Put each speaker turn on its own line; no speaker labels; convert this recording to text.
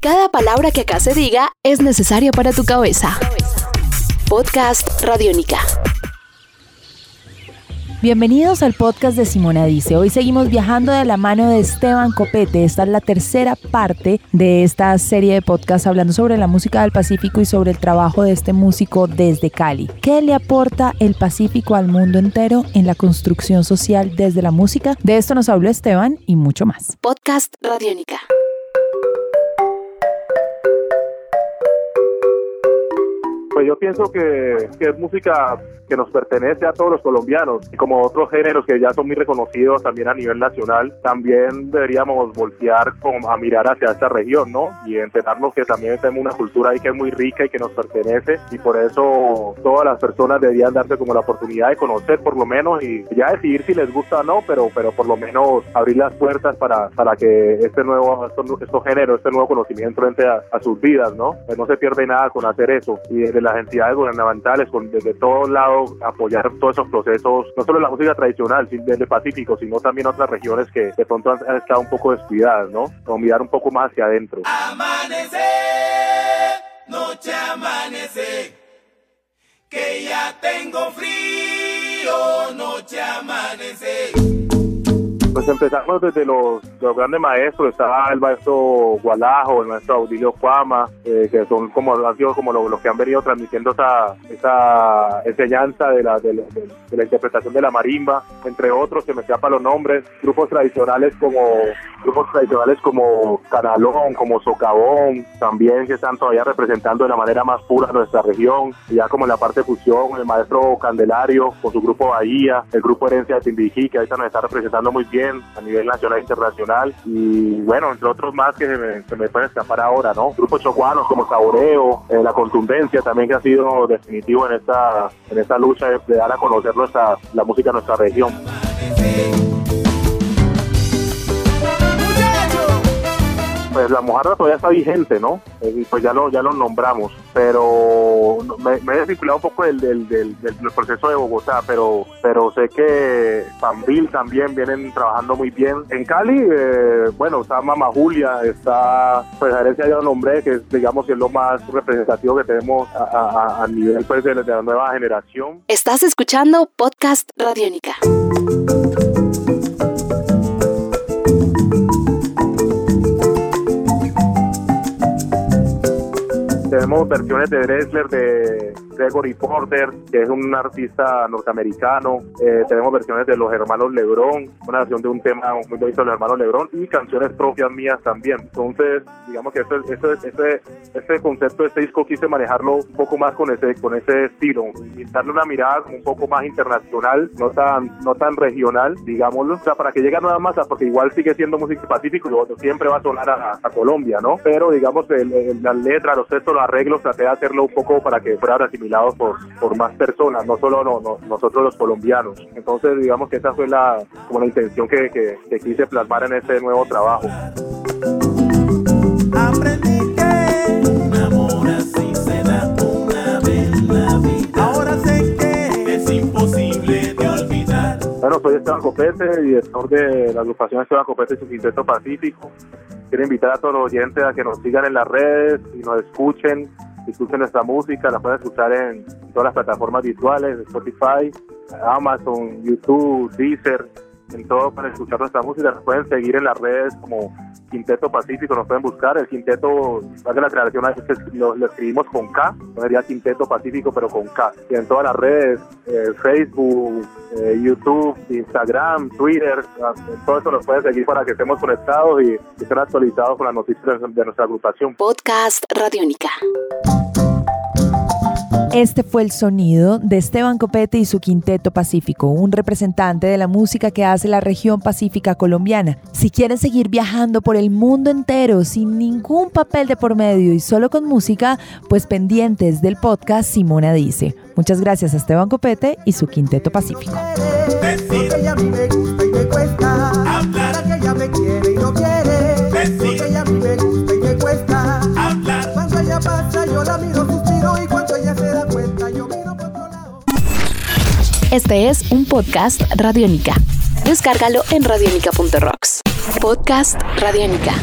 Cada palabra que acá se diga es necesaria para tu cabeza. Podcast Radiónica.
Bienvenidos al podcast de Simona Dice. Hoy seguimos viajando de la mano de Esteban Copete. Esta es la tercera parte de esta serie de podcasts hablando sobre la música del Pacífico y sobre el trabajo de este músico desde Cali. ¿Qué le aporta el Pacífico al mundo entero en la construcción social desde la música? De esto nos habló Esteban y mucho más.
Podcast Radiónica.
Pues yo pienso que, que, es música que nos pertenece a todos los colombianos, y como otros géneros que ya son muy reconocidos también a nivel nacional, también deberíamos voltear a mirar hacia esta región, ¿no? Y enterarnos que también tenemos una cultura ahí que es muy rica y que nos pertenece, y por eso todas las personas deberían darse como la oportunidad de conocer por lo menos y ya decidir si les gusta o no, pero, pero por lo menos abrir las puertas para, para que este nuevo, estos, estos géneros, este nuevo conocimiento entre a, a, sus vidas, ¿no? Pues no se pierde nada con hacer eso. Y desde las entidades gubernamentales, con, desde todos lados, apoyar todos esos procesos, no solo la música tradicional del Pacífico, sino también otras regiones que de pronto han, han estado un poco descuidadas, ¿no? O mirar un poco más hacia adentro.
Amanece, noche amanece, que ya tengo frío, noche amanece.
Pues empezamos desde los, los, grandes maestros, estaba el maestro Gualajo, el maestro Audilio Cuama, eh, que son como han sido como los, los, que han venido transmitiendo esa, esa enseñanza de la, de, la, interpretación de la marimba, entre otros, que me escapan los nombres, grupos tradicionales como grupos tradicionales como Canalón, como Socavón, también que están todavía representando de la manera más pura nuestra región, ya como en la parte de fusión, el maestro Candelario con su grupo Bahía, el grupo Herencia de Timbijí, que ahorita nos está representando muy bien a nivel nacional e internacional, y bueno, entre otros más que se me, se pueden escapar ahora, ¿no? Grupos chocuanos como Saboreo, eh, La Contundencia también que ha sido definitivo en esta, en esta lucha de, dar a conocer nuestra, la música de nuestra región. pues la mojarra todavía está vigente, ¿no? Y pues ya lo, ya lo nombramos, pero me, me he desvinculado un poco del, del, del, del, proceso de Bogotá, pero, pero sé que Pambil también vienen trabajando muy bien. En Cali, eh, bueno, está Mama Julia, está, pues a herencia ya lo nombré, que es, digamos, que es lo más representativo que tenemos a, a, a nivel pues, de, de la nueva generación.
Estás escuchando Podcast Radiónica.
tenemos versiones de Dressler, de Gregory Porter, que es un artista norteamericano. Eh, tenemos versiones de los hermanos Lebron, una versión de un tema muy bonito de los hermanos Lebron y canciones propias mías también. Entonces, digamos que ese, ese, ese, ese concepto de este disco quise manejarlo un poco más con ese, con ese estilo, y darle una mirada un poco más internacional, no tan, no tan regional, digámoslo, o sea, para que llegue a nueva masa, porque igual sigue siendo música pacífico y siempre va a sonar a, a Colombia, ¿no? Pero digamos, el, el, las letras, los textos, los arreglos, traté de hacerlo un poco para que fueran asimilados por, por más personas, no solo no, no, nosotros los colombianos. Entonces, digamos que esa fue la, como la intención que, que, que quise plasmar en este nuevo trabajo. Bueno, soy Esteban Copete, director de la agrupación Esteban Copete y su Quinteto Pacífico. Quiero invitar a todos los oyentes a que nos sigan en las redes y nos escuchen, escuchen nuestra música, la pueden escuchar en todas las plataformas virtuales, Spotify, Amazon, YouTube, Deezer, en todo para escuchar nuestra música. Nos pueden seguir en las redes como Quinteto Pacífico, nos pueden buscar. El Quinteto, de la creación, lo, lo, escribimos con K, no sería Quinteto Pacífico, pero con K. Y en todas las redes, eh, Facebook, eh, YouTube, Instagram, Twitter, todo eso nos pueden seguir para que estemos conectados y estén actualizados con las noticias de, de nuestra agrupación.
Podcast Radiónica.
Este fue el sonido de Esteban Copete y su Quinteto Pacífico, un representante de la música que hace la región pacífica colombiana. Si quieren seguir viajando por el mundo entero sin ningún papel de por medio y solo con música, pues pendientes del podcast Simona Dice. Muchas gracias a Esteban Copete y su Quinteto Pacífico.
Este es un podcast Radiónica. Descárgalo en radiónica.rocks. Podcast Radiónica.